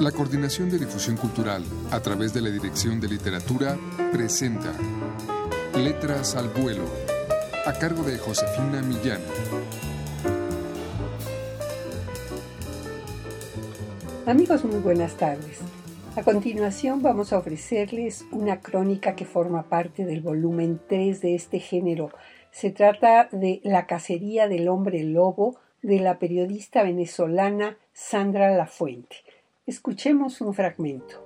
La Coordinación de Difusión Cultural, a través de la Dirección de Literatura, presenta Letras al Vuelo, a cargo de Josefina Millán. Amigos, muy buenas tardes. A continuación vamos a ofrecerles una crónica que forma parte del volumen 3 de este género. Se trata de La cacería del hombre lobo de la periodista venezolana Sandra Lafuente. Escuchemos un fragmento.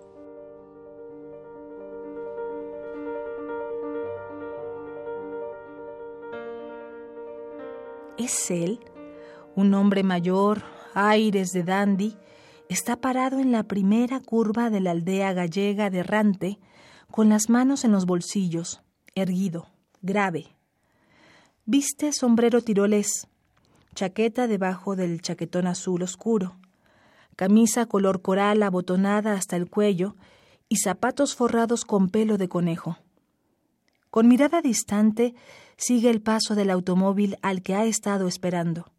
¿Es él? Un hombre mayor, aires de dandy, está parado en la primera curva de la aldea gallega de Rante, con las manos en los bolsillos, erguido, grave. Viste sombrero tiroles, chaqueta debajo del chaquetón azul oscuro, camisa color coral abotonada hasta el cuello y zapatos forrados con pelo de conejo. Con mirada distante sigue el paso del automóvil al que ha estado esperando.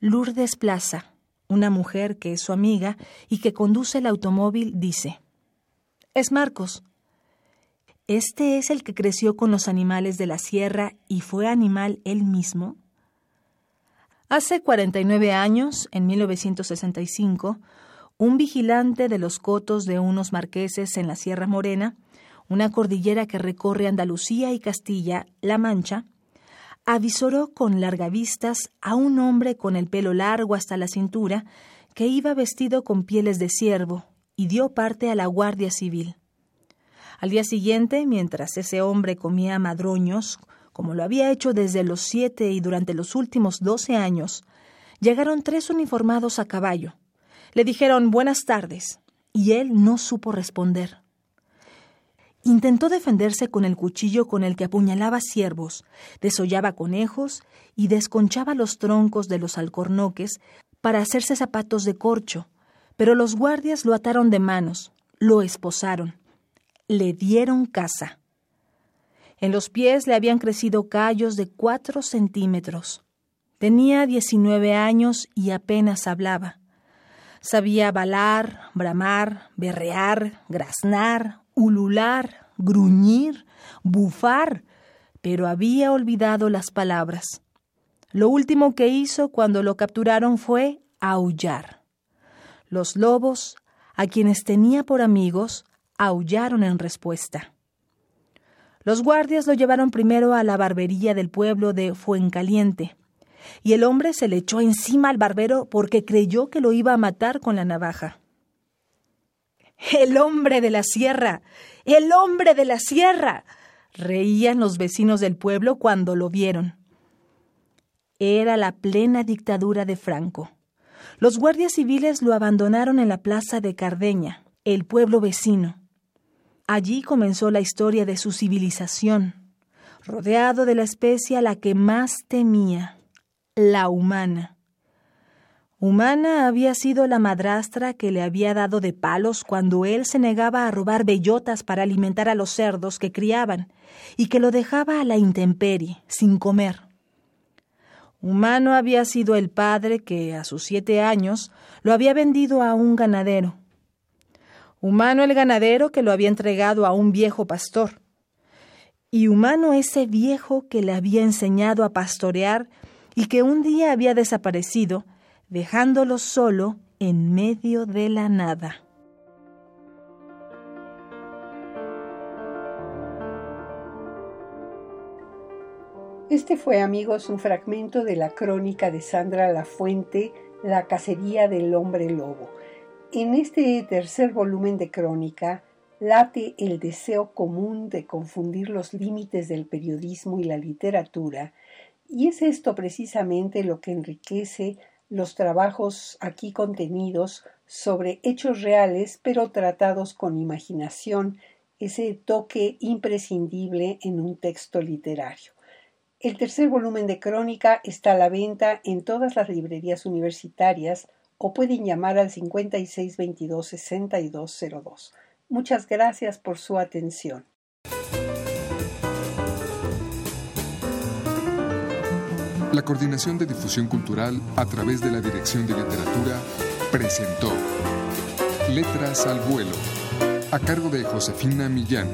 Lourdes Plaza, una mujer que es su amiga y que conduce el automóvil, dice, Es Marcos. ¿Este es el que creció con los animales de la sierra y fue animal él mismo? Hace 49 años, en 1965, un vigilante de los cotos de unos marqueses en la Sierra Morena, una cordillera que recorre Andalucía y Castilla, La Mancha, avisoró con largavistas a un hombre con el pelo largo hasta la cintura que iba vestido con pieles de ciervo y dio parte a la Guardia Civil. Al día siguiente, mientras ese hombre comía madroños como lo había hecho desde los siete y durante los últimos doce años, llegaron tres uniformados a caballo. Le dijeron buenas tardes, y él no supo responder. Intentó defenderse con el cuchillo con el que apuñalaba ciervos, desollaba conejos y desconchaba los troncos de los alcornoques para hacerse zapatos de corcho, pero los guardias lo ataron de manos, lo esposaron, le dieron caza. En los pies le habían crecido callos de cuatro centímetros. Tenía diecinueve años y apenas hablaba. Sabía balar, bramar, berrear, graznar, ulular, gruñir, bufar, pero había olvidado las palabras. Lo último que hizo cuando lo capturaron fue aullar. Los lobos, a quienes tenía por amigos, aullaron en respuesta. Los guardias lo llevaron primero a la barbería del pueblo de Fuencaliente, y el hombre se le echó encima al barbero porque creyó que lo iba a matar con la navaja. El hombre de la sierra. El hombre de la sierra. reían los vecinos del pueblo cuando lo vieron. Era la plena dictadura de Franco. Los guardias civiles lo abandonaron en la plaza de Cardeña, el pueblo vecino. Allí comenzó la historia de su civilización, rodeado de la especie a la que más temía, la humana. Humana había sido la madrastra que le había dado de palos cuando él se negaba a robar bellotas para alimentar a los cerdos que criaban y que lo dejaba a la intemperie, sin comer. Humano había sido el padre que, a sus siete años, lo había vendido a un ganadero humano el ganadero que lo había entregado a un viejo pastor, y humano ese viejo que le había enseñado a pastorear y que un día había desaparecido, dejándolo solo en medio de la nada. Este fue, amigos, un fragmento de la crónica de Sandra Lafuente, La cacería del hombre lobo. En este tercer volumen de crónica late el deseo común de confundir los límites del periodismo y la literatura, y es esto precisamente lo que enriquece los trabajos aquí contenidos sobre hechos reales pero tratados con imaginación, ese toque imprescindible en un texto literario. El tercer volumen de crónica está a la venta en todas las librerías universitarias o pueden llamar al 5622-6202. Muchas gracias por su atención. La Coordinación de Difusión Cultural a través de la Dirección de Literatura presentó Letras al vuelo, a cargo de Josefina Millán.